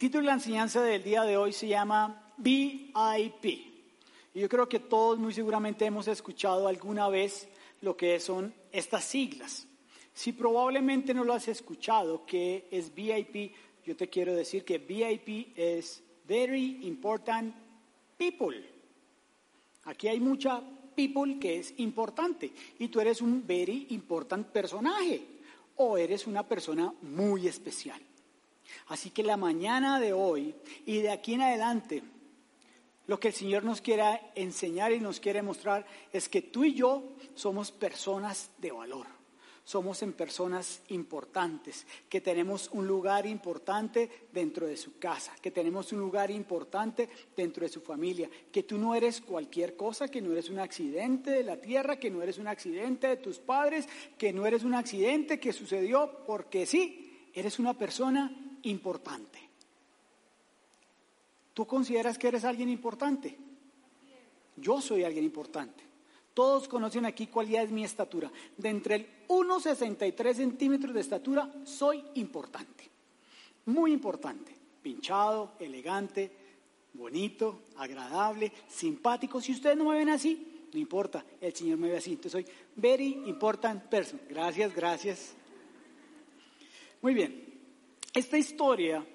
título de la enseñanza del día de hoy se llama BIP. Y yo creo que todos muy seguramente hemos escuchado alguna vez lo que son estas siglas. Si probablemente no lo has escuchado, que es VIP, yo te quiero decir que VIP es Very Important People. Aquí hay mucha people que es importante y tú eres un very important personaje o eres una persona muy especial. Así que la mañana de hoy y de aquí en adelante, lo que el Señor nos quiere enseñar y nos quiere mostrar es que tú y yo somos personas de valor. Somos en personas importantes, que tenemos un lugar importante dentro de su casa, que tenemos un lugar importante dentro de su familia, que tú no eres cualquier cosa, que no eres un accidente de la tierra, que no eres un accidente de tus padres, que no eres un accidente que sucedió porque sí, eres una persona importante. ¿Tú consideras que eres alguien importante? Yo soy alguien importante. Todos conocen aquí cuál es mi estatura. De entre el 1,63 centímetros de estatura, soy importante. Muy importante. Pinchado, elegante, bonito, agradable, simpático. Si ustedes no me ven así, no importa, el Señor me ve así. Entonces soy very important person. Gracias, gracias. Muy bien. Esta historia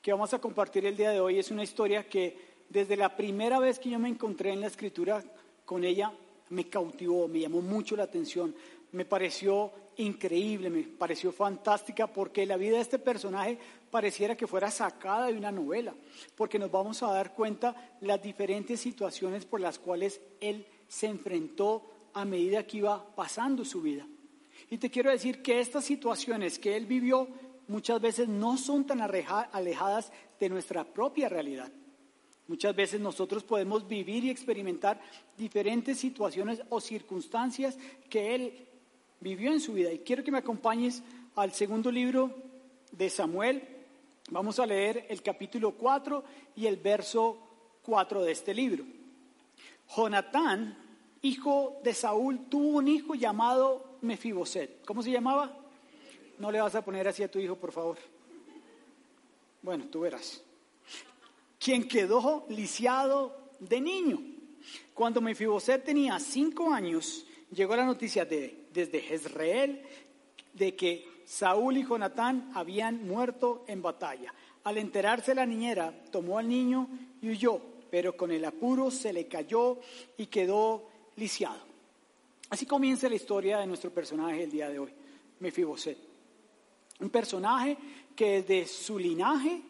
que vamos a compartir el día de hoy es una historia que desde la primera vez que yo me encontré en la escritura con ella, me cautivó, me llamó mucho la atención, me pareció increíble, me pareció fantástica porque la vida de este personaje pareciera que fuera sacada de una novela, porque nos vamos a dar cuenta las diferentes situaciones por las cuales él se enfrentó a medida que iba pasando su vida. Y te quiero decir que estas situaciones que él vivió muchas veces no son tan alejadas de nuestra propia realidad. Muchas veces nosotros podemos vivir y experimentar diferentes situaciones o circunstancias que Él vivió en su vida. Y quiero que me acompañes al segundo libro de Samuel. Vamos a leer el capítulo 4 y el verso 4 de este libro. Jonatán, hijo de Saúl, tuvo un hijo llamado Mefiboset. ¿Cómo se llamaba? No le vas a poner así a tu hijo, por favor. Bueno, tú verás quien quedó lisiado de niño. Cuando Mefiboset tenía cinco años, llegó la noticia de, desde Jezreel de que Saúl y Jonatán habían muerto en batalla. Al enterarse la niñera, tomó al niño y huyó, pero con el apuro se le cayó y quedó lisiado. Así comienza la historia de nuestro personaje el día de hoy, Mefiboset. Un personaje que desde su linaje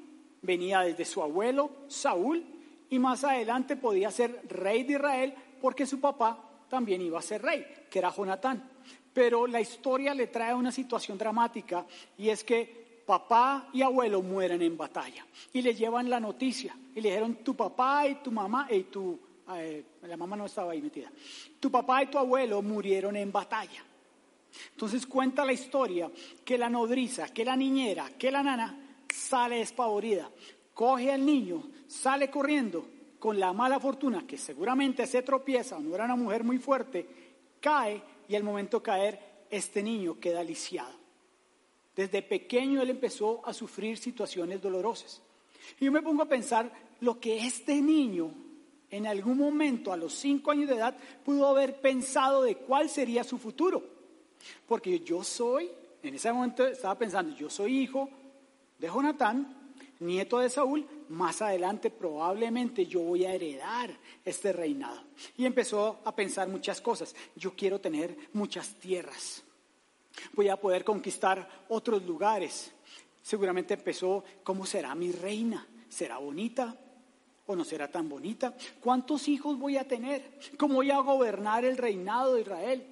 venía desde su abuelo Saúl y más adelante podía ser rey de Israel porque su papá también iba a ser rey, que era Jonatán. Pero la historia le trae una situación dramática y es que papá y abuelo mueren en batalla y le llevan la noticia y le dijeron tu papá y tu mamá y tu eh, la mamá no estaba ahí metida. Tu papá y tu abuelo murieron en batalla. Entonces cuenta la historia que la nodriza, que la niñera, que la nana sale espavorida, coge al niño, sale corriendo con la mala fortuna que seguramente se tropieza, no era una mujer muy fuerte, cae y al momento de caer este niño queda lisiado. Desde pequeño él empezó a sufrir situaciones dolorosas. Y yo me pongo a pensar lo que este niño en algún momento a los cinco años de edad pudo haber pensado de cuál sería su futuro. Porque yo soy, en ese momento estaba pensando, yo soy hijo de Jonatán, nieto de Saúl, más adelante probablemente yo voy a heredar este reinado. Y empezó a pensar muchas cosas. Yo quiero tener muchas tierras. Voy a poder conquistar otros lugares. Seguramente empezó, ¿cómo será mi reina? ¿Será bonita? ¿O no será tan bonita? ¿Cuántos hijos voy a tener? ¿Cómo voy a gobernar el reinado de Israel?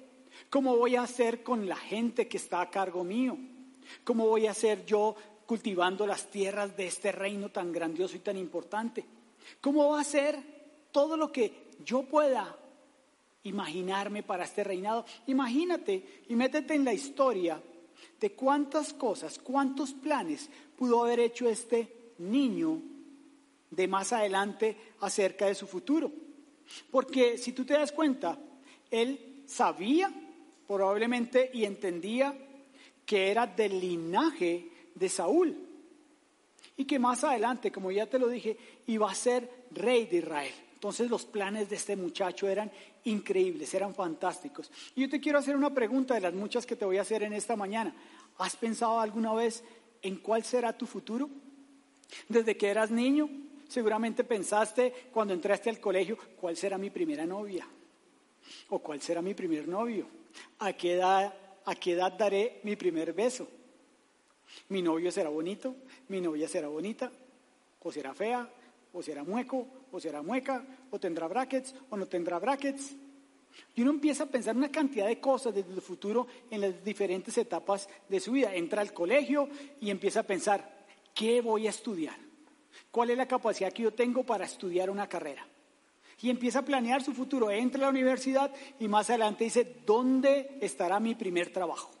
¿Cómo voy a hacer con la gente que está a cargo mío? ¿Cómo voy a hacer yo cultivando las tierras de este reino tan grandioso y tan importante? ¿Cómo va a ser todo lo que yo pueda imaginarme para este reinado? Imagínate y métete en la historia de cuántas cosas, cuántos planes pudo haber hecho este niño de más adelante acerca de su futuro. Porque si tú te das cuenta, él sabía probablemente y entendía que era del linaje de Saúl. y que más adelante, como ya te lo dije, iba a ser rey de Israel. Entonces los planes de este muchacho eran increíbles, eran fantásticos. Y yo te quiero hacer una pregunta de las muchas que te voy a hacer en esta mañana. ¿Has pensado alguna vez en cuál será tu futuro? Desde que eras niño, seguramente pensaste cuando entraste al colegio, ¿cuál será mi primera novia? ¿O cuál será mi primer novio? ¿A qué edad, a qué edad daré mi primer beso? ¿Mi novio será bonito? ¿Mi novia será bonita? ¿O será fea? ¿O será mueco? ¿O será mueca? ¿O tendrá brackets? ¿O no tendrá brackets? Y uno empieza a pensar una cantidad de cosas desde el futuro en las diferentes etapas de su vida. Entra al colegio y empieza a pensar, ¿qué voy a estudiar? ¿Cuál es la capacidad que yo tengo para estudiar una carrera? Y empieza a planear su futuro. Entra a la universidad y más adelante dice, ¿dónde estará mi primer trabajo?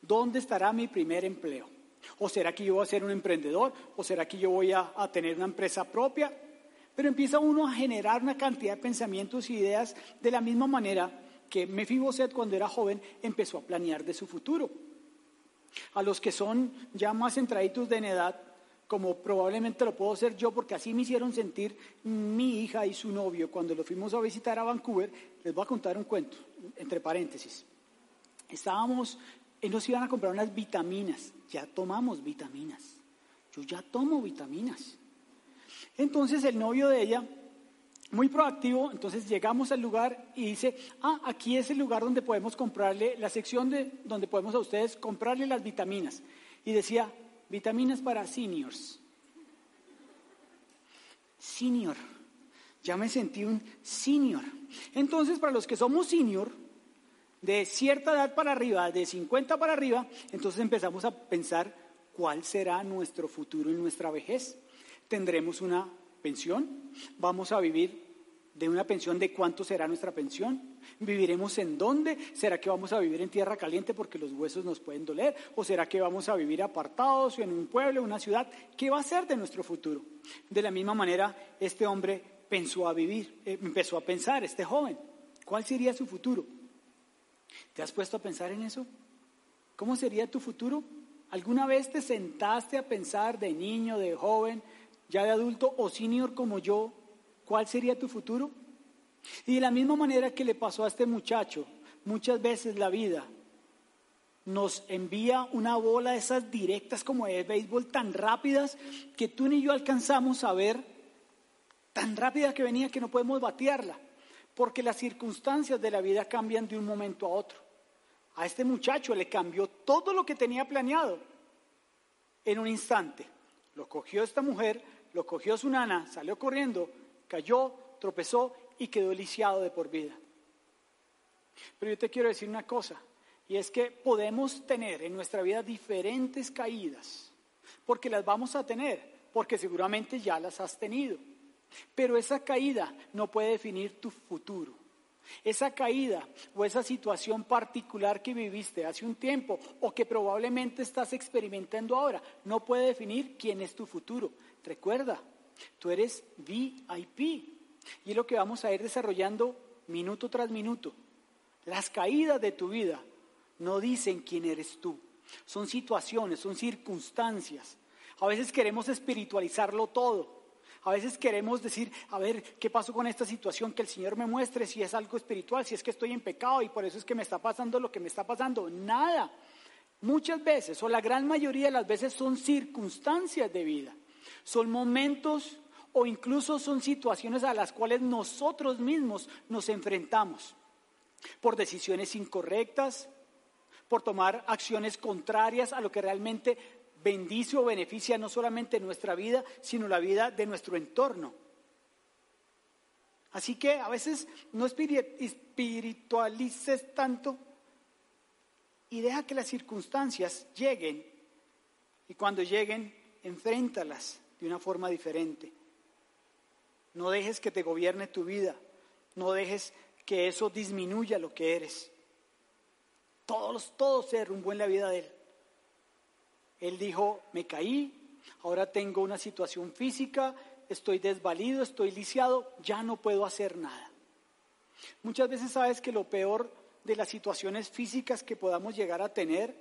¿Dónde estará mi primer empleo? ¿O será que yo voy a ser un emprendedor? ¿O será que yo voy a, tener una empresa propia? Pero empieza uno a generar una cantidad de pensamientos y ideas de la misma manera que Mefiboset cuando era joven empezó a planear de su futuro. A los que son ya más entraditos en edad, como probablemente lo puedo ser yo, porque así me hicieron sentir mi hija y su novio cuando lo fuimos a visitar a Vancouver, les voy a contar un cuento, entre paréntesis. Estábamos y nos iban a comprar unas vitaminas. Ya tomamos vitaminas. Yo ya tomo vitaminas. Entonces el novio de ella, muy proactivo, entonces llegamos al lugar y dice, ah, aquí es el lugar donde podemos comprarle, la sección de donde podemos a ustedes comprarle las vitaminas. Y decía, vitaminas para seniors. Senior. Ya me sentí un senior. Entonces, para los que somos senior, de cierta edad para arriba, de 50 para arriba, entonces empezamos a pensar cuál será nuestro futuro en nuestra vejez. ¿Tendremos una pensión? ¿Vamos a vivir de una pensión de cuánto será nuestra pensión? ¿Viviremos en dónde? ¿Será que vamos a vivir en tierra caliente porque los huesos nos pueden doler? ¿O será que vamos a vivir apartados en un pueblo, una ciudad? ¿Qué va a ser de nuestro futuro? De la misma manera, este hombre pensó a vivir, eh, empezó a pensar, este joven, ¿cuál sería su futuro? ¿Te has puesto a pensar en eso? ¿Cómo sería tu futuro? ¿Alguna vez te sentaste a pensar de niño, de joven, ya de adulto o senior como yo, cuál sería tu futuro? Y de la misma manera que le pasó a este muchacho, muchas veces la vida nos envía una bola de esas directas como de béisbol tan rápidas que tú ni yo alcanzamos a ver, tan rápida que venía que no podemos batearla porque las circunstancias de la vida cambian de un momento a otro. A este muchacho le cambió todo lo que tenía planeado en un instante. Lo cogió esta mujer, lo cogió su nana, salió corriendo, cayó, tropezó y quedó lisiado de por vida. Pero yo te quiero decir una cosa, y es que podemos tener en nuestra vida diferentes caídas, porque las vamos a tener, porque seguramente ya las has tenido. Pero esa caída no puede definir tu futuro. Esa caída o esa situación particular que viviste hace un tiempo o que probablemente estás experimentando ahora no puede definir quién es tu futuro. Recuerda, tú eres VIP y es lo que vamos a ir desarrollando minuto tras minuto. Las caídas de tu vida no dicen quién eres tú. Son situaciones, son circunstancias. A veces queremos espiritualizarlo todo. A veces queremos decir, a ver, ¿qué pasó con esta situación? Que el Señor me muestre si es algo espiritual, si es que estoy en pecado y por eso es que me está pasando lo que me está pasando. Nada. Muchas veces, o la gran mayoría de las veces, son circunstancias de vida. Son momentos o incluso son situaciones a las cuales nosotros mismos nos enfrentamos por decisiones incorrectas, por tomar acciones contrarias a lo que realmente bendice o beneficia no solamente nuestra vida, sino la vida de nuestro entorno. Así que a veces no espiritualices tanto y deja que las circunstancias lleguen y cuando lleguen, enfréntalas de una forma diferente. No dejes que te gobierne tu vida, no dejes que eso disminuya lo que eres. Todos, todos se derrumbó en la vida de él. Él dijo, me caí, ahora tengo una situación física, estoy desvalido, estoy lisiado, ya no puedo hacer nada. Muchas veces sabes que lo peor de las situaciones físicas que podamos llegar a tener,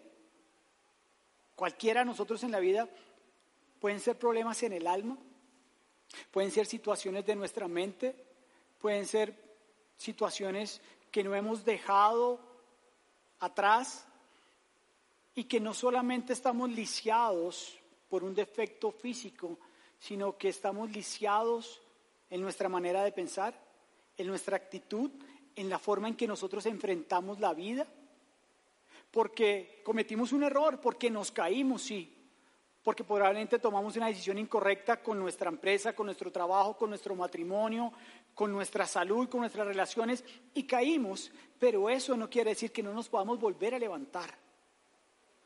cualquiera de nosotros en la vida, pueden ser problemas en el alma, pueden ser situaciones de nuestra mente, pueden ser situaciones que no hemos dejado atrás y que no solamente estamos lisiados por un defecto físico, sino que estamos lisiados en nuestra manera de pensar, en nuestra actitud, en la forma en que nosotros enfrentamos la vida, porque cometimos un error, porque nos caímos, sí, porque probablemente tomamos una decisión incorrecta con nuestra empresa, con nuestro trabajo, con nuestro matrimonio, con nuestra salud, con nuestras relaciones, y caímos, pero eso no quiere decir que no nos podamos volver a levantar.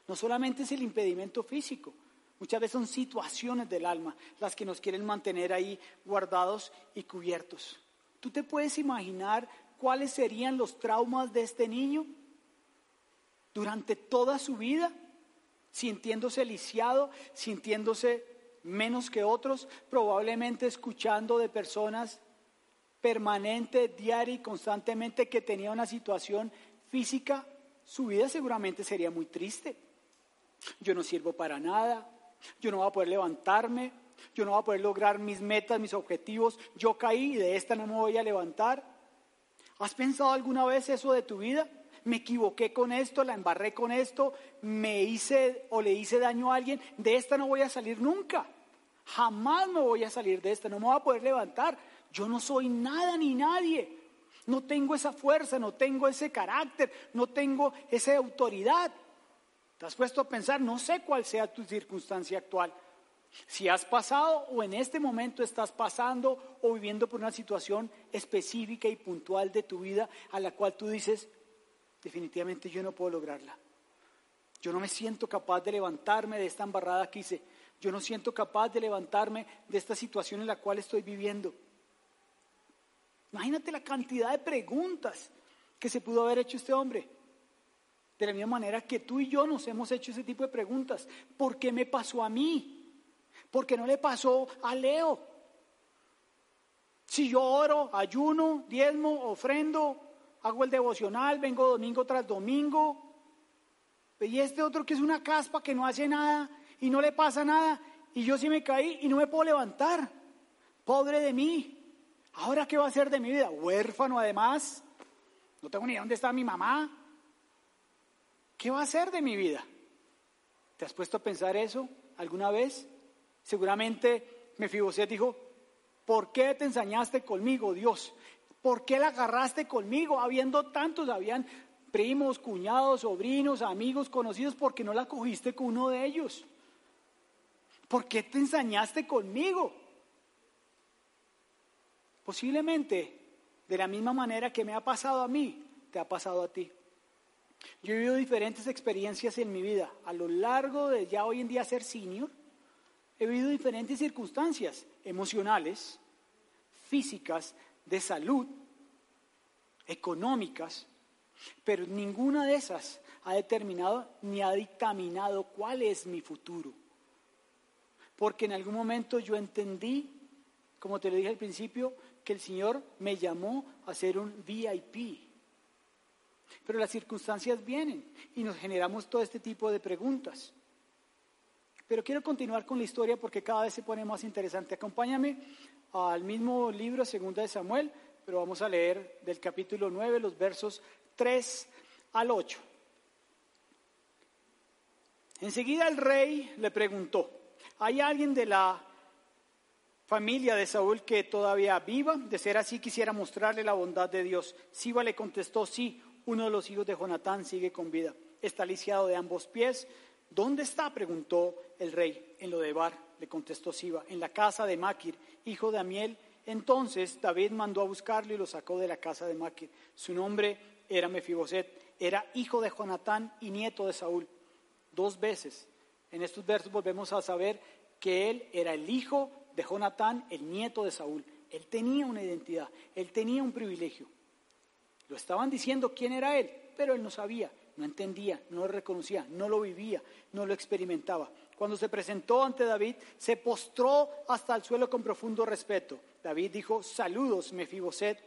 No solamente es el impedimento físico, muchas veces son situaciones del alma las que nos quieren mantener ahí guardados y cubiertos. ¿Tú te puedes imaginar cuáles serían los traumas de este niño durante toda su vida? Sintiéndose lisiado, sintiéndose menos que otros, probablemente escuchando de personas permanente, diaria y constantemente que tenía una situación física, su vida seguramente sería muy triste. Yo no sirvo para nada, yo no voy a poder levantarme, yo no voy a poder lograr mis metas, mis objetivos, yo caí y de esta no me voy a levantar. ¿Has pensado alguna vez eso de tu vida? Me equivoqué con esto, la embarré con esto, me hice o le hice daño a alguien, de esta no voy a salir nunca. Jamás me voy a salir de esta, no me voy a poder levantar. Yo no soy nada ni nadie. No tengo esa fuerza, no tengo ese carácter, no tengo esa autoridad. ¿Te has puesto a pensar? No sé cuál sea tu circunstancia actual. Si has pasado o en este momento estás pasando o viviendo por una situación específica y puntual de tu vida a la cual tú dices, definitivamente yo no puedo lograrla. Yo no me siento capaz de levantarme de esta embarrada que hice. Yo no siento capaz de levantarme de esta situación en la cual estoy viviendo. Imagínate la cantidad de preguntas que se pudo haber hecho este hombre. De la misma manera que tú y yo nos hemos hecho ese tipo de preguntas. ¿Por qué me pasó a mí? ¿Por qué no le pasó a Leo? Si yo oro, ayuno, diezmo, ofrendo, hago el devocional, vengo domingo tras domingo, y este otro que es una caspa que no hace nada y no le pasa nada, y yo sí me caí y no me puedo levantar. Pobre de mí. ¿Ahora qué va a hacer de mi vida? Huérfano además. No tengo ni idea dónde está mi mamá. ¿Qué va a hacer de mi vida? ¿Te has puesto a pensar eso alguna vez? Seguramente Mefiboset dijo, ¿por qué te ensañaste conmigo, Dios? ¿Por qué la agarraste conmigo? Habiendo tantos, habían primos, cuñados, sobrinos, amigos, conocidos, ¿por qué no la cogiste con uno de ellos? ¿Por qué te ensañaste conmigo? Posiblemente, de la misma manera que me ha pasado a mí, te ha pasado a ti. Yo he vivido diferentes experiencias en mi vida. A lo largo de ya hoy en día ser senior, he vivido diferentes circunstancias emocionales, físicas, de salud, económicas, pero ninguna de esas ha determinado ni ha dictaminado cuál es mi futuro. Porque en algún momento yo entendí, como te lo dije al principio, que el Señor me llamó a ser un VIP. Pero las circunstancias vienen y nos generamos todo este tipo de preguntas. Pero quiero continuar con la historia porque cada vez se pone más interesante. Acompáñame al mismo libro, Segunda de Samuel, pero vamos a leer del capítulo 9, los versos 3 al 8. Enseguida el rey le preguntó, ¿hay alguien de la familia de Saúl que todavía viva. De ser así, quisiera mostrarle la bondad de Dios. Siba le contestó, sí, uno de los hijos de Jonatán sigue con vida. Está lisiado de ambos pies. ¿Dónde está? preguntó el rey. En lo de Bar, le contestó Siba, en la casa de Maquir, hijo de Amiel. Entonces David mandó a buscarlo y lo sacó de la casa de Maquir. Su nombre era Mefiboset, era hijo de Jonatán y nieto de Saúl. Dos veces. En estos versos volvemos a saber que él era el hijo de Jonatán, el nieto de Saúl. Él tenía una identidad, él tenía un privilegio. Lo estaban diciendo quién era él, pero él no sabía, no entendía, no lo reconocía, no lo vivía, no lo experimentaba. Cuando se presentó ante David, se postró hasta el suelo con profundo respeto. David dijo, saludos, Mefiboset.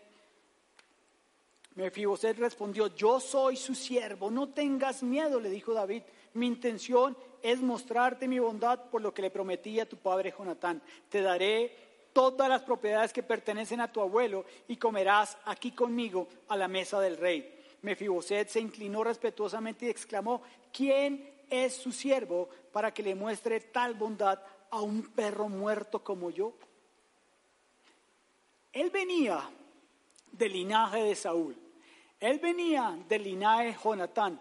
Mefiboset respondió, yo soy su siervo, no tengas miedo, le dijo David, mi intención es mostrarte mi bondad por lo que le prometí a tu padre Jonatán. Te daré todas las propiedades que pertenecen a tu abuelo y comerás aquí conmigo a la mesa del rey. Mefiboset se inclinó respetuosamente y exclamó, ¿quién es su siervo para que le muestre tal bondad a un perro muerto como yo? Él venía del linaje de Saúl, él venía del linaje de Jonatán,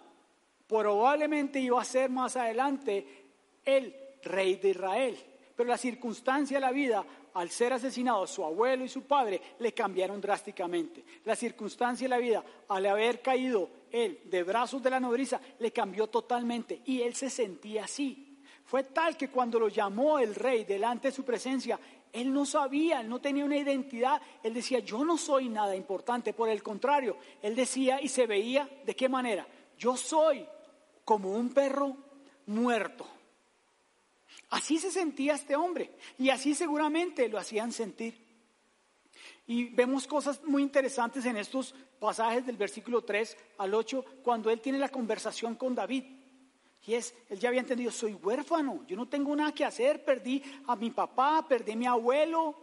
probablemente iba a ser más adelante el rey de Israel, pero la circunstancia de la vida al ser asesinado su abuelo y su padre, le cambiaron drásticamente. La circunstancia de la vida, al haber caído él de brazos de la nodriza, le cambió totalmente y él se sentía así. Fue tal que cuando lo llamó el rey delante de su presencia, él no sabía, él no tenía una identidad. Él decía, yo no soy nada importante. Por el contrario, él decía y se veía de qué manera. Yo soy como un perro muerto. Así se sentía este hombre y así seguramente lo hacían sentir. Y vemos cosas muy interesantes en estos pasajes del versículo 3 al 8, cuando él tiene la conversación con David. Y es, él ya había entendido, soy huérfano, yo no tengo nada que hacer, perdí a mi papá, perdí a mi abuelo,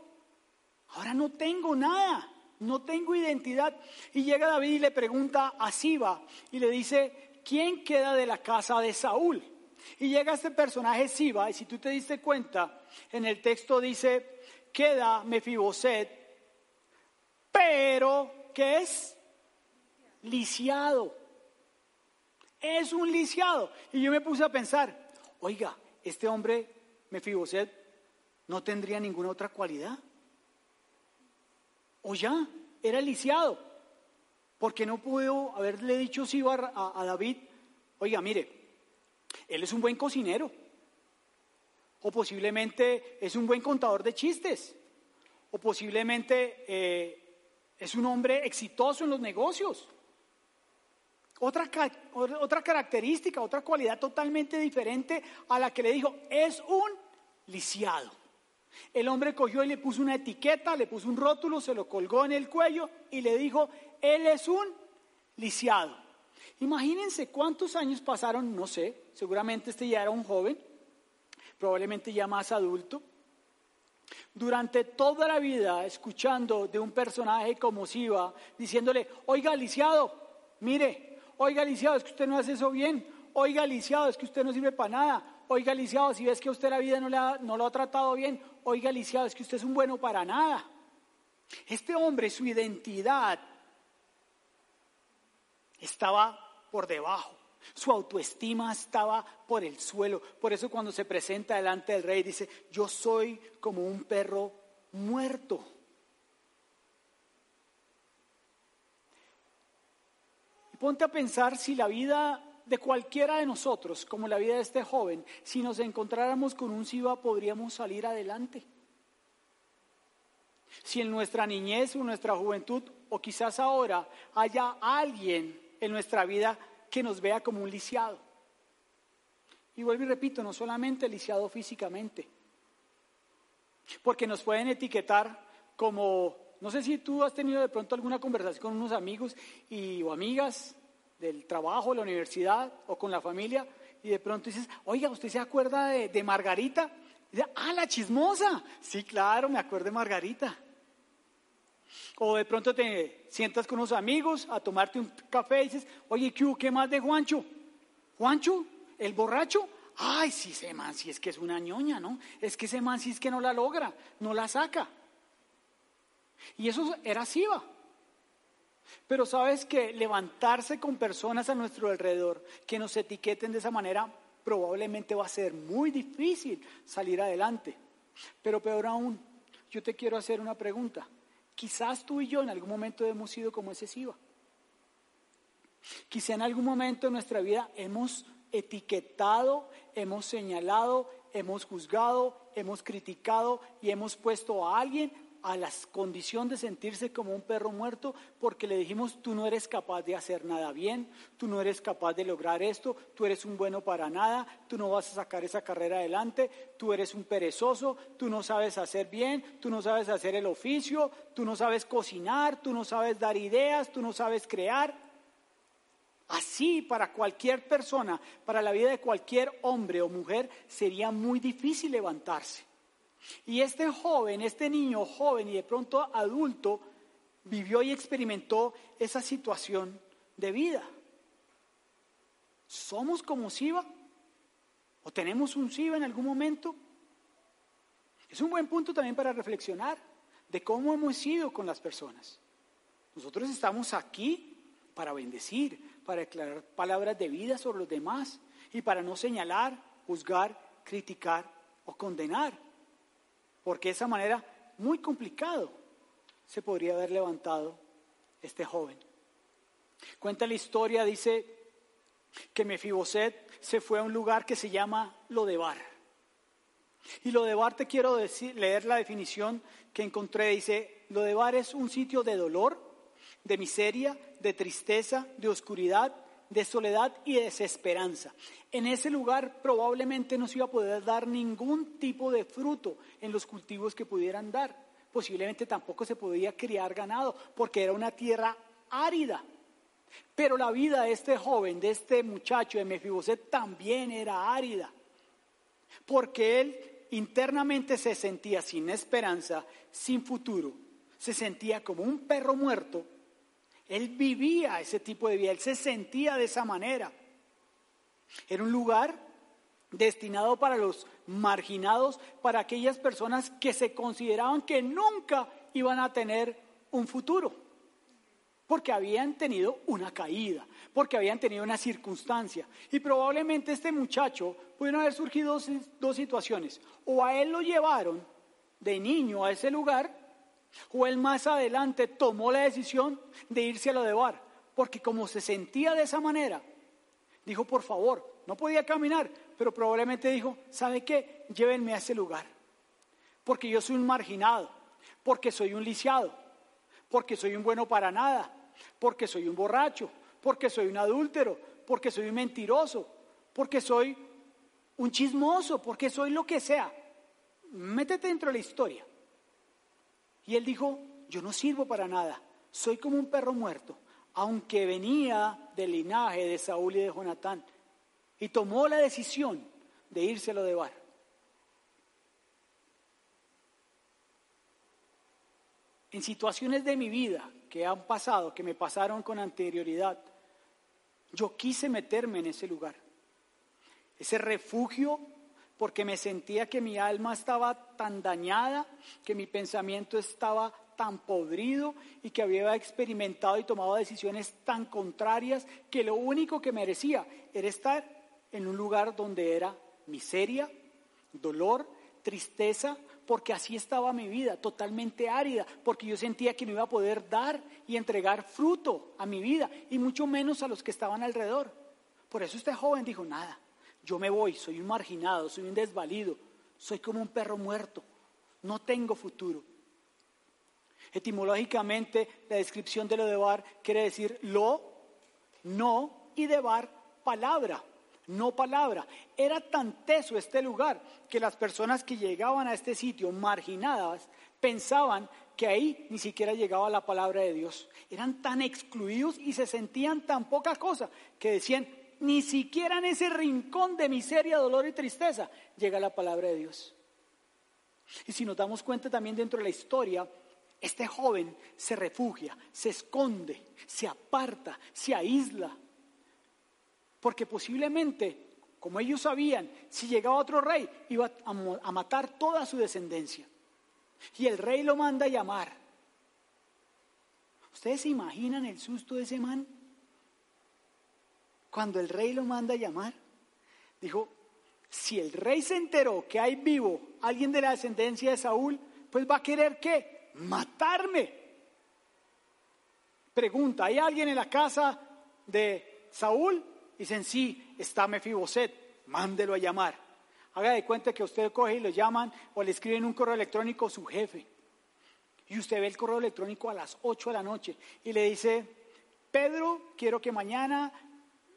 ahora no tengo nada, no tengo identidad. Y llega David y le pregunta a Siba y le dice, ¿quién queda de la casa de Saúl? Y llega este personaje Siba, y si tú te diste cuenta, en el texto dice, queda Mefiboset, pero ¿qué es? Lisiado. Es un lisiado. Y yo me puse a pensar, oiga, este hombre, Mefiboset, no tendría ninguna otra cualidad. O ya, era lisiado. Porque no pudo haberle dicho Siba a David, oiga, mire, él es un buen cocinero. O posiblemente es un buen contador de chistes. O posiblemente eh, es un hombre exitoso en los negocios. Otra, otra característica, otra cualidad totalmente diferente a la que le dijo, es un lisiado. El hombre cogió y le puso una etiqueta, le puso un rótulo, se lo colgó en el cuello y le dijo, él es un lisiado. Imagínense cuántos años pasaron, no sé, seguramente este ya era un joven, probablemente ya más adulto, durante toda la vida escuchando de un personaje como Siva, diciéndole, oiga, lisiado, mire, oiga, lisiado, es que usted no hace eso bien, oiga, lisiado, es que usted no sirve para nada, oiga, lisiado, si ves que usted la vida no, le no lo ha tratado bien, oiga, lisiado, es que usted es un bueno para nada. Este hombre, su identidad estaba por debajo. Su autoestima estaba por el suelo. Por eso cuando se presenta delante del rey dice, yo soy como un perro muerto. Y ponte a pensar si la vida de cualquiera de nosotros, como la vida de este joven, si nos encontráramos con un SIVA podríamos salir adelante. Si en nuestra niñez o nuestra juventud, o quizás ahora, haya alguien en nuestra vida que nos vea como un lisiado. Y vuelvo y repito, no solamente lisiado físicamente, porque nos pueden etiquetar como, no sé si tú has tenido de pronto alguna conversación con unos amigos y, o amigas del trabajo, la universidad o con la familia, y de pronto dices, oiga, ¿usted se acuerda de, Margarita? Y ah, la chismosa. Sí, claro, me acuerdo de Margarita. O de pronto te sientas con unos amigos a tomarte un café y dices, oye, ¿qué, más de Juancho? ¿Juancho? ¿El borracho? Ay, sí, ese man sí es que es una ñoña, ¿no? Es que ese man sí es que no la logra, no la saca. Y eso era Siva. Pero sabes que levantarse con personas a nuestro alrededor que nos etiqueten de esa manera probablemente va a ser muy difícil salir adelante. Pero peor aún, yo te quiero hacer una pregunta. Quizás tú y yo en algún momento hemos sido como ese Siva. Quizá en algún momento de nuestra vida hemos etiquetado, hemos señalado, hemos juzgado, hemos criticado y hemos puesto a alguien a la condición de sentirse como un perro muerto porque le dijimos, tú no eres capaz de hacer nada bien, tú no eres capaz de lograr esto, tú eres un bueno para nada, tú no vas a sacar esa carrera adelante, tú eres un perezoso, tú no sabes hacer bien, tú no sabes hacer el oficio, tú no sabes cocinar, tú no sabes dar ideas, tú no sabes crear. Así para cualquier persona, para la vida de cualquier hombre o mujer, sería muy difícil levantarse. Y este joven, este niño joven y de pronto adulto, vivió y experimentó esa situación de vida. ¿Somos como Siba? ¿O tenemos un Siba en algún momento? Es un buen punto también para reflexionar de cómo hemos sido con las personas. Nosotros estamos aquí para bendecir, para declarar palabras de vida sobre los demás y para no señalar, juzgar, criticar o condenar. Porque de esa manera, muy complicado, se podría haber levantado este joven. Cuenta la historia, dice que Mefiboset se fue a un lugar que se llama Lodebar. Y Lodebar te quiero decir, leer la definición que encontré. Dice, Lodebar es un sitio de dolor, de miseria, de tristeza, de oscuridad, de soledad y de desesperanza. En ese lugar probablemente no se iba a poder dar ningún tipo de fruto en los cultivos que pudieran dar. Posiblemente tampoco se podía criar ganado porque era una tierra árida. Pero la vida de este joven, de este muchacho de Mefiboset también era árida. Porque él internamente se sentía sin esperanza, sin futuro. Se sentía como un perro muerto él vivía ese tipo de vida, él se sentía de esa manera. Era un lugar destinado para los marginados, para aquellas personas que se consideraban que nunca iban a tener un futuro, porque habían tenido una caída, porque habían tenido una circunstancia. Y probablemente este muchacho pudieron haber surgido dos, dos situaciones. O a él lo llevaron de niño a ese lugar, o él más adelante tomó la decisión de irse a lo de bar, porque como se sentía de esa manera, dijo, por favor, no podía caminar, pero probablemente dijo, ¿sabe qué? Llévenme a ese lugar, porque yo soy un marginado, porque soy un lisiado, porque soy un bueno para nada, porque soy un borracho, porque soy un adúltero, porque soy un mentiroso, porque soy un chismoso, porque soy lo que sea. Métete dentro de la historia. Y él dijo, yo no sirvo para nada, soy como un perro muerto, aunque venía del linaje de Saúl y de Jonatán. Y tomó la decisión de irse a lo de Bar. En situaciones de mi vida que han pasado, que me pasaron con anterioridad, yo quise meterme en ese lugar. Ese refugio porque me sentía que mi alma estaba tan dañada, que mi pensamiento estaba tan podrido y que había experimentado y tomado decisiones tan contrarias que lo único que merecía era estar en un lugar donde era miseria, dolor, tristeza, porque así estaba mi vida, totalmente árida, porque yo sentía que no iba a poder dar y entregar fruto a mi vida, y mucho menos a los que estaban alrededor. Por eso este joven dijo, nada, yo me voy, soy un marginado, soy un desvalido, soy como un perro muerto, no tengo futuro. Etimológicamente, la descripción de lo de bar quiere decir lo, no y de bar, palabra, no palabra. Era tan teso este lugar que las personas que llegaban a este sitio marginadas pensaban que ahí ni siquiera llegaba la palabra de Dios. Eran tan excluidos y se sentían tan poca cosa que decían, ni siquiera en ese rincón de miseria, dolor y tristeza llega la palabra de Dios. Y si nos damos cuenta también dentro de la historia, este joven se refugia, se esconde, se aparta, se aísla. Porque posiblemente, como ellos sabían, si llegaba otro rey, iba a, matar toda su descendencia. Y el rey lo manda a llamar. ¿Ustedes se imaginan el susto de ese man? Cuando el rey lo manda a llamar, dijo, si el rey se enteró que hay vivo alguien de la descendencia de Saúl, pues va a querer qué? Matarme. Pregunta, ¿hay alguien en la casa de Saúl? Dicen, sí, está Mefiboset, mándelo a llamar. Haga de cuenta que usted coge y lo llaman o le escriben un correo electrónico a su jefe. Y usted ve el correo electrónico a las 8 de la noche y le dice, Pedro, quiero que mañana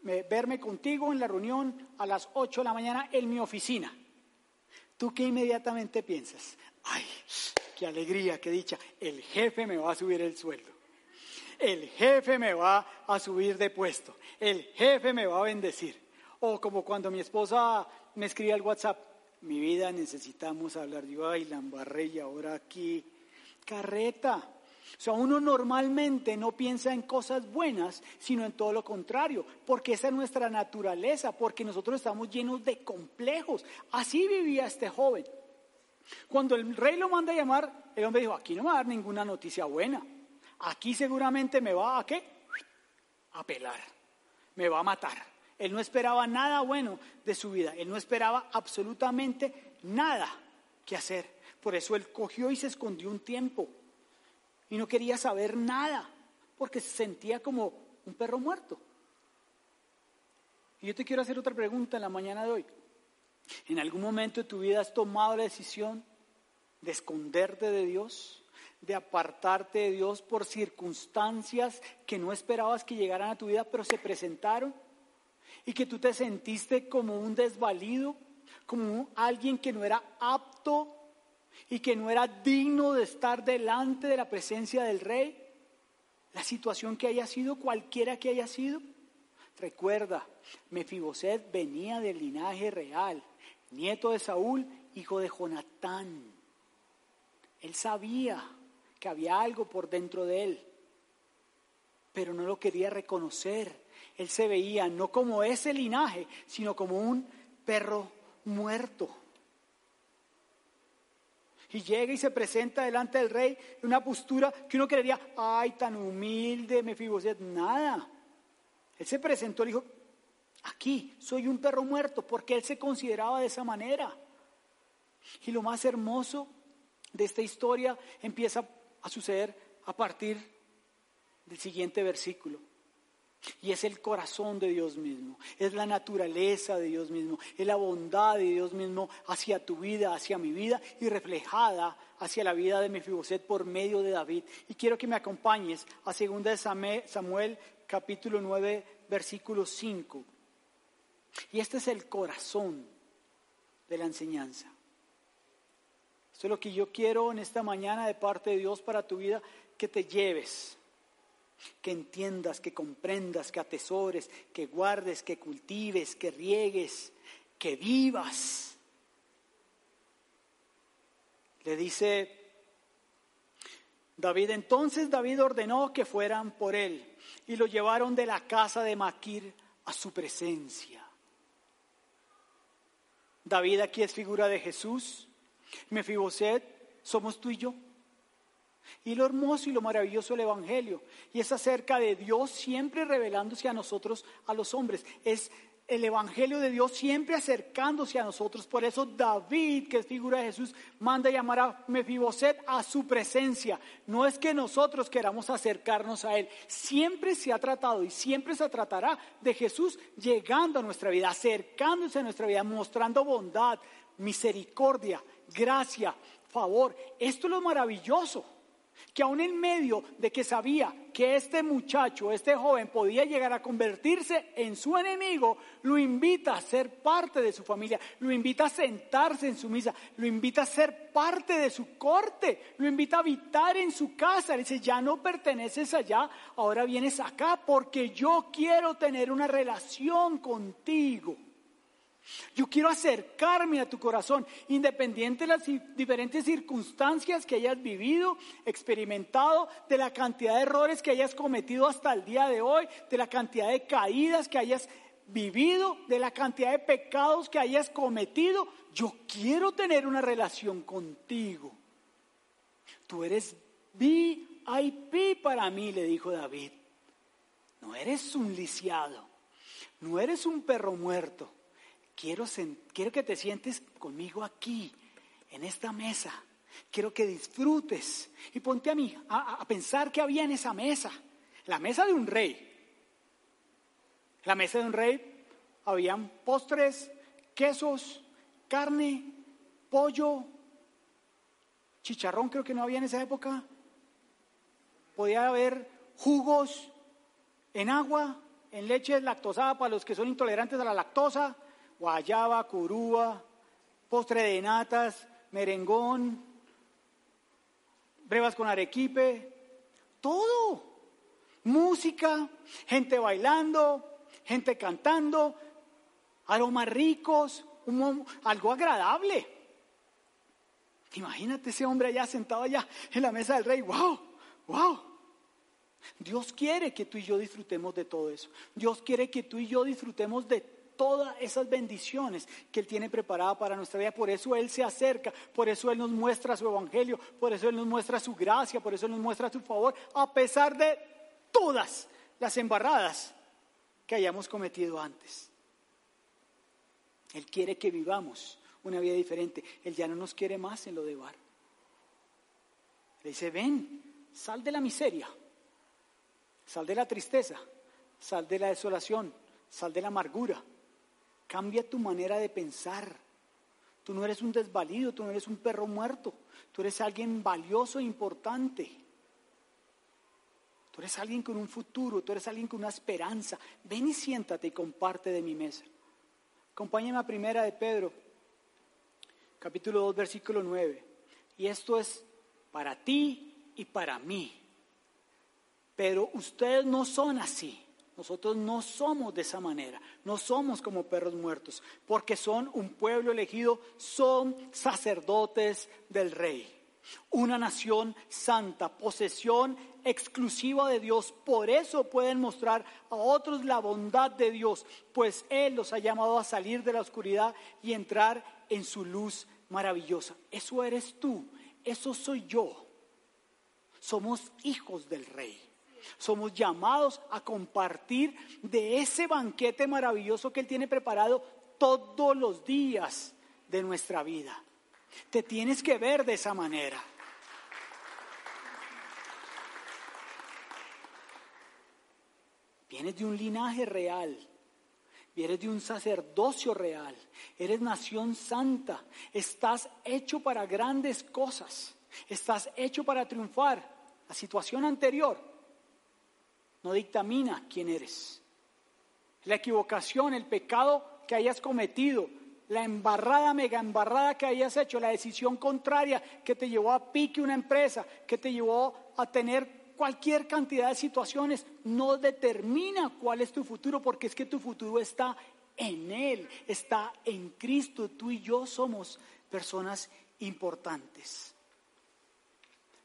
verme contigo en la reunión a las 8 de la mañana en mi oficina. ¿Tú qué inmediatamente piensas? Ay, qué alegría, qué dicha, el jefe me va a subir el sueldo. el jefe me va a subir de puesto, el jefe me va a bendecir. O como cuando mi esposa me escribe al WhatsApp, mi vida necesitamos hablar, yo, ay, la embarré y ahora aquí, carreta. O sea, uno normalmente no piensa en cosas buenas, sino en todo lo contrario, porque esa es nuestra naturaleza, porque nosotros estamos llenos de complejos. Así vivía este joven. Cuando el rey lo manda a llamar, el hombre dijo, aquí no me va a dar ninguna noticia buena. Aquí seguramente me va a qué? A pelar. Me va a matar. Él no esperaba nada bueno de su vida. Él no esperaba absolutamente nada que hacer. Por eso él cogió y se escondió un tiempo. Y no quería saber nada. Porque se sentía como un perro muerto. Y yo te quiero hacer otra pregunta en la mañana de hoy. ¿En algún momento de tu vida has tomado la decisión de esconderte de Dios? de apartarte de Dios por circunstancias que no esperabas que llegaran a tu vida, pero se presentaron y que tú te sentiste como un desvalido, como alguien que no era apto y que no era digno de estar delante de la presencia del rey, la situación que haya sido, cualquiera que haya sido. Recuerda, Mefiboset venía del linaje real, nieto de Saúl, hijo de Jonatán. Él sabía que había algo por dentro de él, pero no lo quería reconocer. Él se veía no como ese linaje, sino como un perro muerto. Y llega y se presenta delante del rey en una postura que uno creería, ay, tan humilde, Mefiboset, nada. Él se presentó y dijo, aquí soy un perro muerto, porque él se consideraba de esa manera. Y lo más hermoso de esta historia empieza a suceder a partir del siguiente versículo. Y es el corazón de Dios mismo, es la naturaleza de Dios mismo, es la bondad de Dios mismo hacia tu vida, hacia mi vida y reflejada hacia la vida de Mefiboset por medio de David. Y quiero que me acompañes a 2 Samuel capítulo 9 versículo 5. Y este es el corazón de la enseñanza. Esto es lo que yo quiero en esta mañana de parte de Dios para tu vida, que te lleves, que entiendas, que comprendas, que atesores, que guardes, que cultives, que riegues, que vivas. Le dice David, entonces David ordenó que fueran por él y lo llevaron de la casa de Maquir a su presencia. David aquí es figura de Jesús. Mefiboset somos tú y yo. Y lo hermoso y lo maravilloso del Evangelio. Y es acerca de Dios siempre revelándose a nosotros, a los hombres. Es el Evangelio de Dios siempre acercándose a nosotros. Por eso David, que es figura de Jesús, manda llamar a Mefiboset a su presencia. No es que nosotros queramos acercarnos a Él. Siempre se ha tratado y siempre se tratará de Jesús llegando a nuestra vida, acercándose a nuestra vida, mostrando bondad, misericordia, gracia, favor. Esto es lo maravilloso, que aún en medio de que sabía que este muchacho, este joven podía llegar a convertirse en su enemigo, lo invita a ser parte de su familia, lo invita a sentarse en su misa, lo invita a ser parte de su corte, lo invita a habitar en su casa. Le dice, ya no perteneces allá, ahora vienes acá porque yo quiero tener una relación contigo. Yo quiero acercarme a tu corazón, independiente de las diferentes circunstancias que hayas vivido, experimentado, de la cantidad de errores que hayas cometido hasta el día de hoy, de la cantidad de caídas que hayas vivido, de la cantidad de pecados que hayas cometido. Yo quiero tener una relación contigo. Tú eres VIP para mí, le dijo David. No eres un lisiado, no eres un perro muerto quiero, quiero que te sientes conmigo aquí, en esta mesa. Quiero que disfrutes. Y ponte a mí a, pensar qué había en esa mesa. La mesa de un rey. La mesa de un rey habían postres, quesos, carne, pollo, chicharrón creo que no había en esa época. Podía haber jugos en agua, en leche lactosada para los que son intolerantes a la lactosa, guayaba, curúa, postre de natas, merengón, brevas con arequipe, todo. música, gente bailando, gente cantando, aromas ricos, algo agradable. Imagínate ese hombre allá sentado allá en la mesa del rey. ¡Wow! ¡Wow! Dios quiere que tú y yo disfrutemos de todo eso. Dios quiere que tú y yo disfrutemos de todas esas bendiciones que Él tiene preparada para nuestra vida. Por eso Él se acerca, por eso Él nos muestra su evangelio, por eso Él nos muestra su gracia, por eso Él nos muestra su favor, a pesar de todas las embarradas que hayamos cometido antes. Él quiere que vivamos una vida diferente. Él ya no nos quiere más en lo de bar. Le dice, ven, sal de la miseria, sal de la tristeza, sal de la desolación, sal de la amargura. Cambia tu manera de pensar. Tú no eres un desvalido, tú no eres un perro muerto, tú eres alguien valioso e importante. Tú eres alguien con un futuro, tú eres alguien con una esperanza. Ven y siéntate y comparte de mi mesa. Acompáñame a primera de Pedro, capítulo 2, versículo 9. Y esto es para ti y para mí. Pero ustedes no son así. Nosotros no somos de esa manera, no somos como perros muertos, porque son un pueblo elegido, son sacerdotes del rey, una nación santa, posesión exclusiva de Dios. Por eso pueden mostrar a otros la bondad de Dios, pues Él los ha llamado a salir de la oscuridad y entrar en su luz maravillosa. Eso eres tú, eso soy yo. Somos hijos del rey. Somos llamados a compartir de ese banquete maravilloso que Él tiene preparado todos los días de nuestra vida. Te tienes que ver de esa manera. Vienes de un linaje real, vienes de un sacerdocio real, eres nación santa, estás hecho para grandes cosas, estás hecho para triunfar. La situación anterior no dictamina quién eres. La equivocación, el pecado que hayas cometido, la embarrada, mega embarrada que hayas hecho, la decisión contraria que te llevó a pique una empresa, que te llevó a tener cualquier cantidad de situaciones, no determina cuál es tu futuro, porque es que tu futuro está en Él, está en Cristo. Tú y yo somos personas importantes.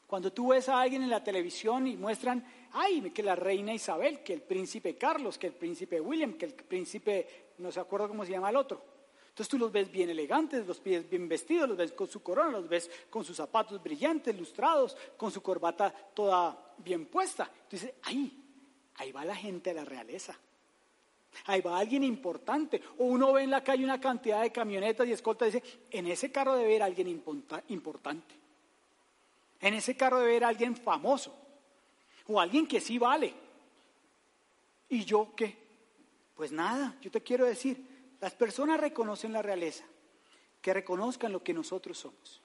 Cuando tú ves a alguien en la televisión y muestran, ay, que la reina Isabel, que el príncipe Carlos, que el príncipe William, que el príncipe, no se acuerda cómo se llama el otro. Entonces tú los ves bien elegantes, los ves bien vestidos, los ves con su corona, los ves con sus zapatos brillantes, lustrados, con su corbata toda bien puesta. Entonces, ahí, ahí va la gente de la realeza. Ahí va alguien importante. O uno ve en la calle una cantidad de camionetas y escoltas y dice, en ese carro debe haber alguien importante. En ese carro debe haber alguien famoso. O alguien que sí vale. ¿Y yo qué? Pues nada, yo te quiero decir, las personas reconocen la realeza, que reconozcan lo que nosotros somos.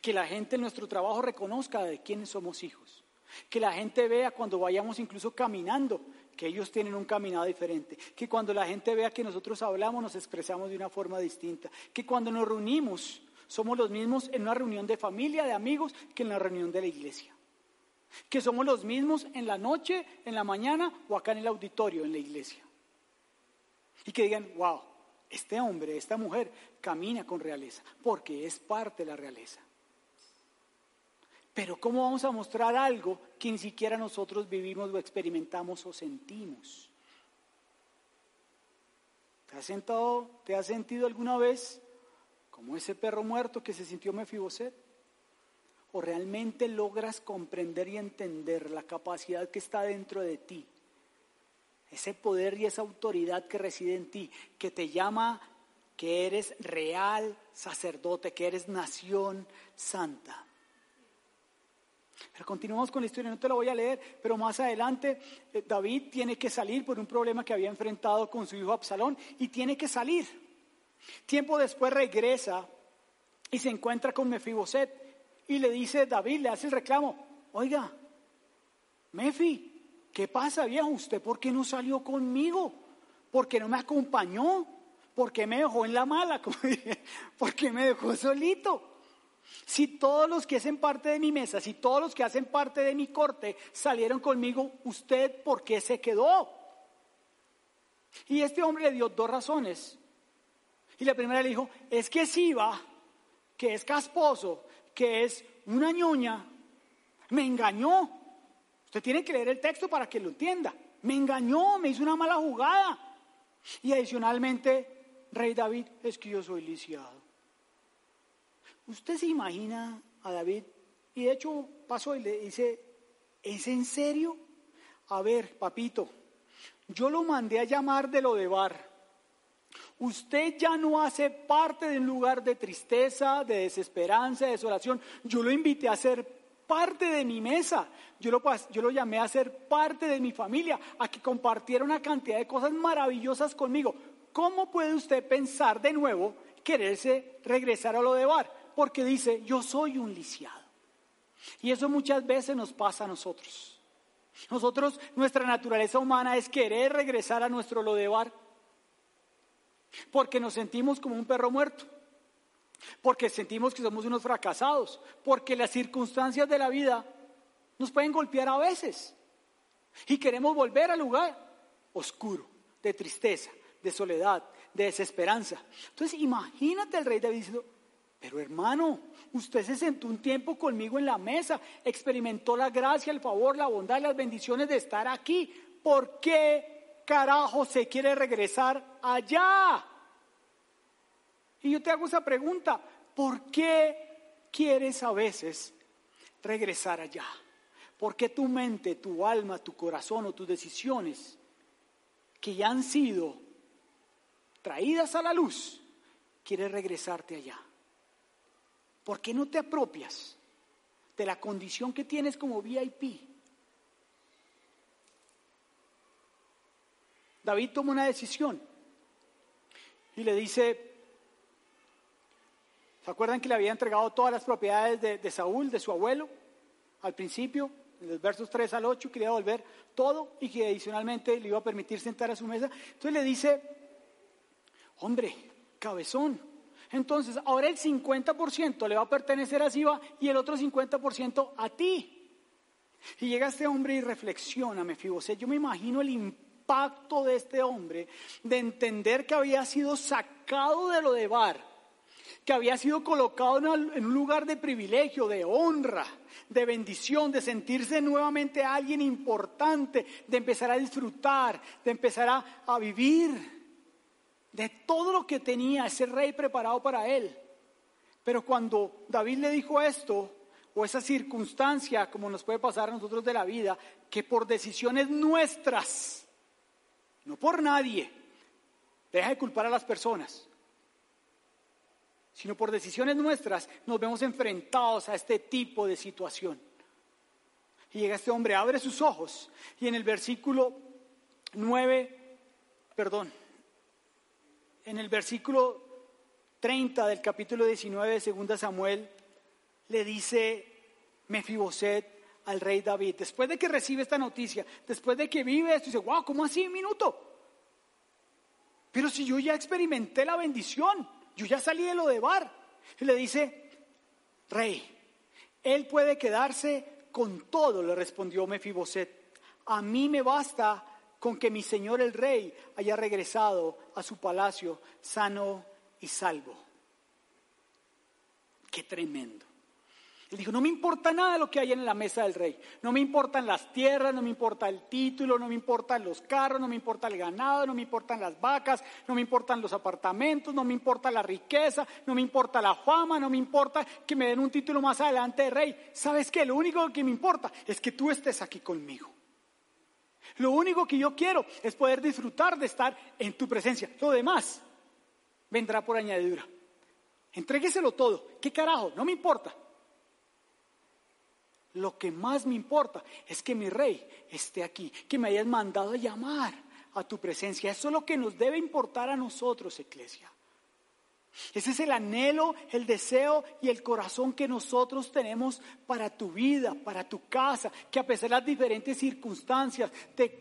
Que la gente en nuestro trabajo reconozca de quiénes somos hijos. Que la gente vea cuando vayamos incluso caminando que ellos tienen un caminado diferente. Que cuando la gente vea que nosotros hablamos nos expresamos de una forma distinta. Que cuando nos reunimos somos los mismos en una reunión de familia, de amigos, que en la reunión de la iglesia. Que somos los mismos en la noche, en la mañana o acá en el auditorio, en la iglesia. Y que digan, wow, este hombre, esta mujer camina con realeza, porque es parte de la realeza. Pero ¿cómo vamos a mostrar algo que ni siquiera nosotros vivimos o experimentamos o sentimos? ¿Te has, sentado, ¿Te has sentido alguna vez como ese perro muerto que se sintió Mefiboset? ¿O realmente logras comprender y entender la capacidad que está dentro de ti? Ese poder y esa autoridad que reside en ti, que te llama que eres real sacerdote, que eres nación santa. Pero continuamos con la historia, no te la voy a leer, pero más adelante eh, David tiene que salir por un problema que había enfrentado con su hijo Absalón y tiene que salir. Tiempo después regresa y se encuentra con Mefiboset y le dice David, le hace el reclamo, oiga, Mefi, ¿qué pasa viejo? ¿Usted por qué no salió conmigo? ¿Por qué no me acompañó? ¿Por qué me dejó en la mala? ¿Por qué me dejó solito? Si todos los que hacen parte de mi mesa, si todos los que hacen parte de mi corte salieron conmigo, ¿usted por qué se quedó? Y este hombre le dio dos razones. Y la primera le dijo, es que Siba, que es casposo, que es una ñoña, me engañó. Usted tiene que leer el texto para que lo entienda. Me engañó, me hizo una mala jugada. Y adicionalmente, Rey David, es que yo soy lisiado. Usted se imagina a David, y de hecho pasó y le dice, ¿es en serio? A ver, papito, yo lo mandé a llamar de lo de bar. Usted ya no hace parte de un lugar de tristeza, de desesperanza, de desolación. Yo lo invité a ser parte de mi mesa. Yo lo, llamé a ser parte de mi familia, a que compartiera una cantidad de cosas maravillosas conmigo. ¿Cómo puede usted pensar de nuevo quererse regresar a lo de bar? Porque dice, yo soy un lisiado. Y eso muchas veces nos pasa a nosotros. Nosotros, nuestra naturaleza humana es querer regresar a nuestro lo de bar porque nos sentimos como un perro muerto, porque sentimos que somos unos fracasados, porque las circunstancias de la vida nos pueden golpear a veces y queremos volver al lugar oscuro, de tristeza, de soledad, de desesperanza. Entonces imagínate el rey David diciendo, pero hermano, usted se sentó un tiempo conmigo en la mesa, experimentó la gracia, el favor, la bondad las bendiciones de estar aquí. ¿Por qué carajo se quiere regresar allá? Y yo te hago esa pregunta, ¿por qué quieres a veces regresar allá? ¿Por qué tu mente, tu alma, tu corazón o tus decisiones que ya han sido traídas a la luz, quieres regresarte allá? ¿Por qué no te apropias de la condición que tienes como VIP? David toma una decisión y le dice, ¿se acuerdan que le había entregado todas las propiedades de, Saúl, de su abuelo, al principio? En los versos 3 al 8, quería volver todo y que adicionalmente le iba a permitir sentar a su mesa. Entonces le dice, hombre, cabezón, entonces ahora el 50% le va a pertenecer a Siba y el otro 50% a ti. Y llega este hombre y reflexiona, me Mefiboset. Yo me imagino el impacto impacto de este hombre de entender que había sido sacado de lo de bar, que había sido colocado en un lugar de privilegio, de honra, de bendición, de sentirse nuevamente alguien importante, de empezar a disfrutar, de empezar a, a vivir de todo lo que tenía ese rey preparado para él. Pero cuando David le dijo esto, o esa circunstancia, como nos puede pasar a nosotros de la vida, que por decisiones nuestras no por nadie. Deja de culpar a las personas, sino por decisiones nuestras nos vemos enfrentados a este tipo de situación. Y llega este hombre, abre sus ojos y en el versículo 9, perdón, en el versículo 30 del capítulo 19 de 2 Samuel, le dice Mefiboset, al rey David. Después de que recibe esta noticia, después de que vive esto, dice, wow, ¿cómo así un minuto? Pero si yo ya experimenté la bendición, yo ya salí de lo de bar. Y le dice, rey, él puede quedarse con todo, le respondió Mefiboset. A mí me basta con que mi señor el rey haya regresado a su palacio sano y salvo. Qué tremendo. Él dijo, no me importa nada lo que hay en la mesa del rey. No me importan las tierras, no me importa el título, no me importan los carros, no me importa el ganado, no me importan las vacas, no me importan los apartamentos, no me importa la riqueza, no me importa la fama, no me importa que me den un título más adelante de rey. ¿Sabes qué? Lo único que me importa es que tú estés aquí conmigo. Lo único que yo quiero es poder disfrutar de estar en tu presencia. Lo demás vendrá por añadidura. Entrégueselo todo. ¿Qué carajo? No me importa. Lo que más me importa es que mi rey esté aquí, que me hayas mandado a llamar a tu presencia. Eso es lo que nos debe importar a nosotros, iglesia. Ese es el anhelo, el deseo y el corazón que nosotros tenemos para tu vida, para tu casa, que a pesar de las diferentes circunstancias,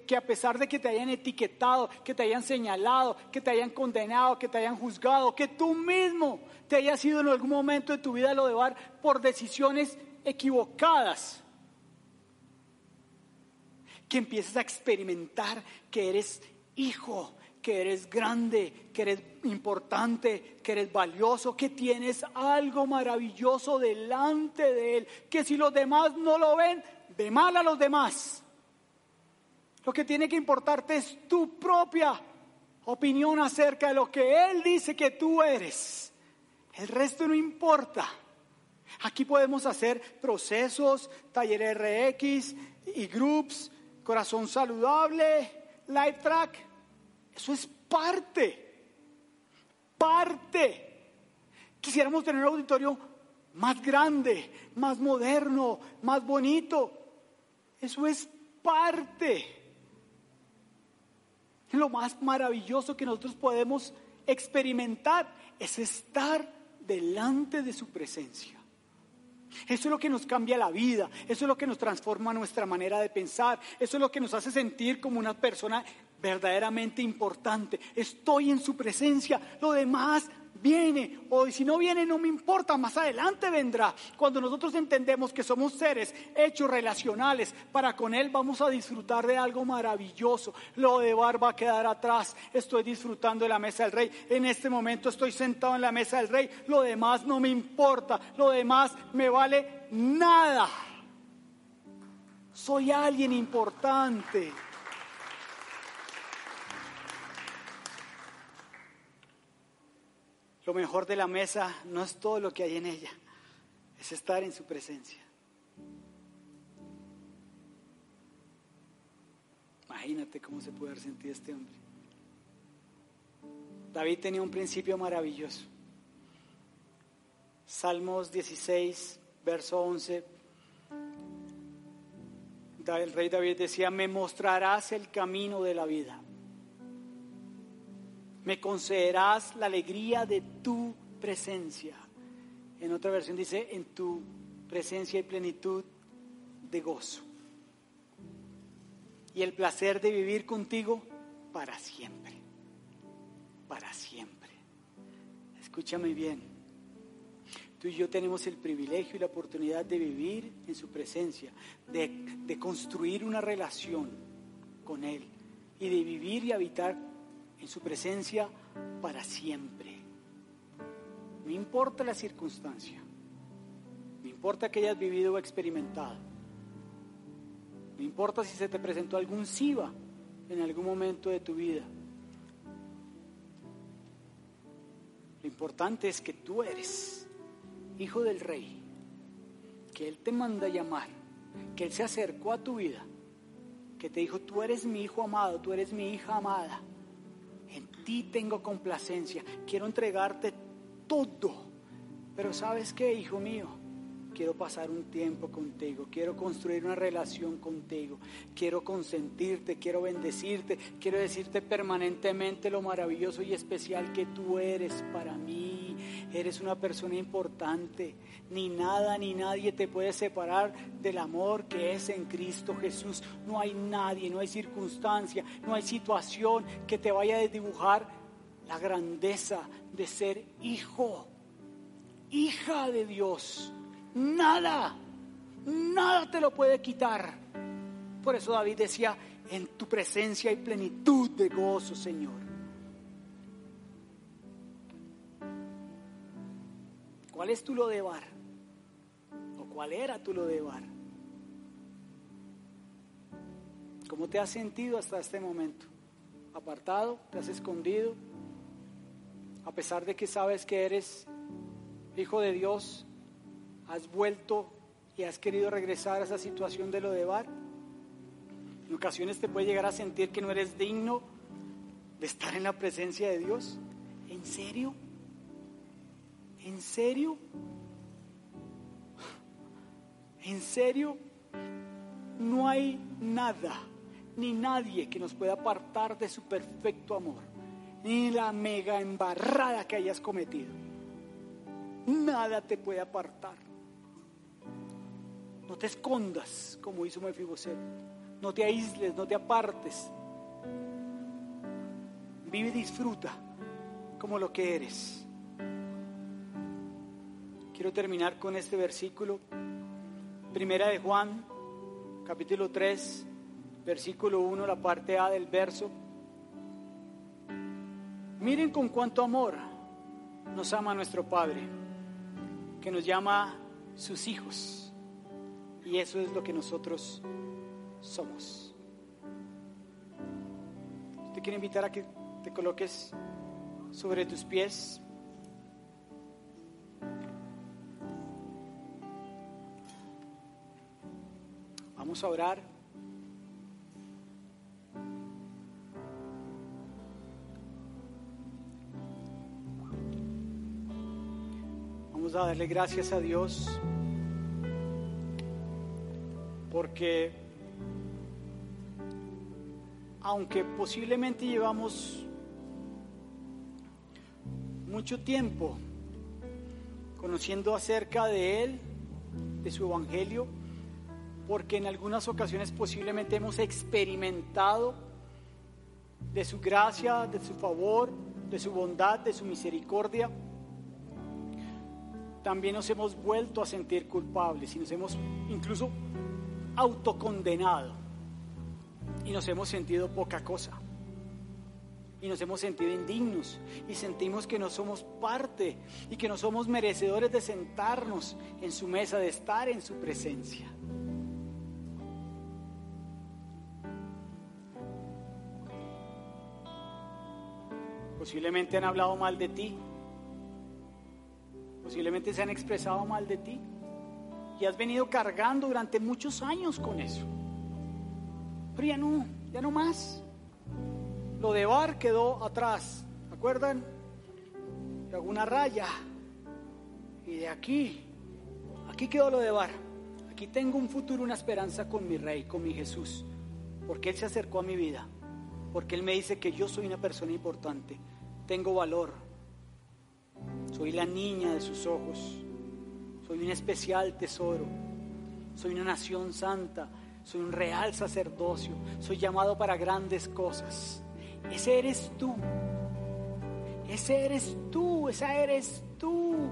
que a pesar de que te hayan etiquetado, que te hayan señalado, que te hayan condenado, que te hayan juzgado, que tú mismo te hayas ido en algún momento de tu vida a lo de por decisiones equivocadas, que empieces a experimentar que eres hijo, que eres grande, que eres importante, que eres valioso, que tienes algo maravilloso delante de Él, que si los demás no lo ven, ve mal a los demás. Lo que tiene que importarte es tu propia opinión acerca de lo que Él dice que tú eres. El resto no importa. Aquí podemos hacer procesos, taller RX y groups, corazón saludable, live track. Eso es parte, parte. Quisiéramos tener un auditorio más grande, más moderno, más bonito. Eso es parte. Lo más maravilloso que nosotros podemos experimentar es estar delante de su presencia. Eso es lo que nos cambia la vida, eso es lo que nos transforma nuestra manera de pensar, eso es lo que nos hace sentir como una persona verdaderamente importante. Estoy en su presencia, lo demás viene o si no viene no me importa, más adelante vendrá. Cuando nosotros entendemos que somos seres hechos relacionales, para con Él vamos a disfrutar de algo maravilloso. Lo de bar va a quedar atrás. Estoy disfrutando de la mesa del rey. En este momento estoy sentado en la mesa del rey. Lo demás no me importa. Lo demás me vale nada. Soy alguien importante. Lo mejor de la mesa no es todo lo que hay en ella, es estar en su presencia. Imagínate cómo se puede haber sentido este hombre. David tenía un principio maravilloso. Salmos 16, verso 11. El rey David decía, me mostrarás el camino de la vida me concederás la alegría de tu presencia. En otra versión dice, en tu presencia y plenitud de gozo. Y el placer de vivir contigo para siempre. Para siempre. Escúchame bien. Tú y yo tenemos el privilegio y la oportunidad de vivir en su presencia, de, de construir una relación con Él y de vivir y habitar en su presencia para siempre. No importa la circunstancia, no importa que hayas vivido o experimentado, no importa si se te presentó algún SIVA en algún momento de tu vida. Lo importante es que tú eres hijo del rey, que Él te manda llamar, que Él se acercó a tu vida, que te dijo, tú eres mi hijo amado, tú eres mi hija amada ti tengo complacencia, quiero entregarte todo. Pero sabes qué, hijo mío, quiero pasar un tiempo contigo, quiero construir una relación contigo, quiero consentirte, quiero bendecirte, quiero decirte permanentemente lo maravilloso y especial que tú eres para mí. Eres una persona importante, ni nada ni nadie te puede separar del amor que es en Cristo Jesús. No hay nadie, no hay circunstancia, no hay situación que te vaya a desdibujar la grandeza de ser hijo, hija de Dios Nada, nada te lo puede quitar. Por eso David decía, en tu presencia hay plenitud de gozo, Señor. ¿Cuál es tu lo de bar? ¿O cuál era tu lo de bar? ¿Cómo te has sentido hasta este momento? ¿Apartado? ¿Te has escondido? A pesar de que sabes que eres hijo de Dios, has vuelto y has querido regresar a esa situación de lo de bar. En ocasiones te puede llegar a sentir que no eres digno de estar en la presencia de Dios. ¿En serio? ¿En serio? ¿En serio? No hay nada ni nadie que nos pueda apartar de su perfecto amor, ni la mega embarrada que hayas cometido. Nada te puede apartar. No te escondas como hizo Mefiboset. No te aísles, no te apartes. Vive y disfruta como lo que eres. Quiero terminar con este versículo. Primera de Juan, capítulo 3, versículo 1, la parte A del verso. Miren con cuánto amor nos ama nuestro Padre, que nos llama sus hijos. Y eso es lo que nosotros somos. Te quiero invitar a que te coloques sobre tus pies. Vamos a orar. Vamos a darle gracias a Dios porque aunque posiblemente llevamos mucho tiempo conociendo acerca de Él, de su Evangelio, porque en algunas ocasiones posiblemente hemos experimentado de su gracia, de su favor, de su bondad, de su misericordia, también nos hemos vuelto a sentir culpables y nos hemos incluso autocondenado y nos hemos sentido poca cosa y nos hemos sentido indignos y sentimos que no somos parte y que no somos merecedores de sentarnos en su mesa, de estar en su presencia. Posiblemente han hablado mal de ti, Posiblemente se han expresado mal de ti y has venido cargando durante muchos años con eso. Pero ya no, ya no más. Lo de Bar quedó atrás. ¿Acuerdan? Y hago una raya. Y de aquí, aquí quedó lo de Bar. Aquí tengo un futuro, una esperanza con mi rey, con mi Jesús. Porque Él se acercó a mi vida. Porque Él me dice que yo soy una persona importante. Tengo valor soy la niña de sus ojos. Soy un especial tesoro. Soy una nación santa. Soy un real sacerdocio. Soy llamado para grandes cosas. Ese eres tú. Ese eres tú. Esa eres tú.